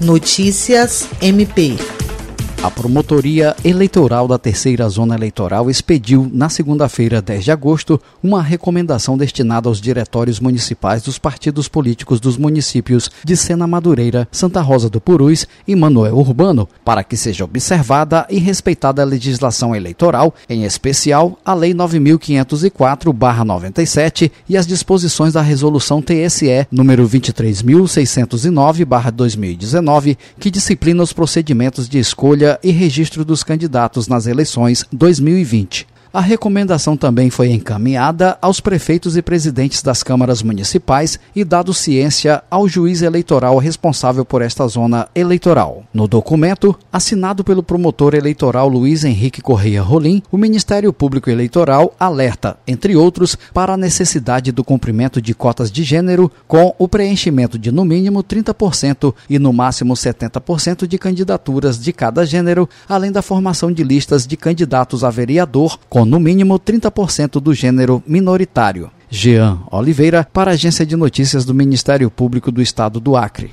Notícias MP. A Promotoria Eleitoral da Terceira Zona Eleitoral expediu, na segunda-feira, 10 de agosto, uma recomendação destinada aos diretórios municipais dos partidos políticos dos municípios de Sena Madureira, Santa Rosa do Purus e Manoel Urbano, para que seja observada e respeitada a legislação eleitoral, em especial a Lei 9504-97 e as disposições da Resolução TSE número 23.609-2019, que disciplina os procedimentos de escolha e registro dos candidatos nas eleições 2020. A recomendação também foi encaminhada aos prefeitos e presidentes das câmaras municipais e dado ciência ao juiz eleitoral responsável por esta zona eleitoral. No documento, assinado pelo promotor eleitoral Luiz Henrique Correia Rolim, o Ministério Público Eleitoral alerta, entre outros, para a necessidade do cumprimento de cotas de gênero com o preenchimento de no mínimo 30% e no máximo 70% de candidaturas de cada gênero, além da formação de listas de candidatos a vereador com no mínimo 30% do gênero minoritário. Jean Oliveira, para a Agência de Notícias do Ministério Público do Estado do Acre.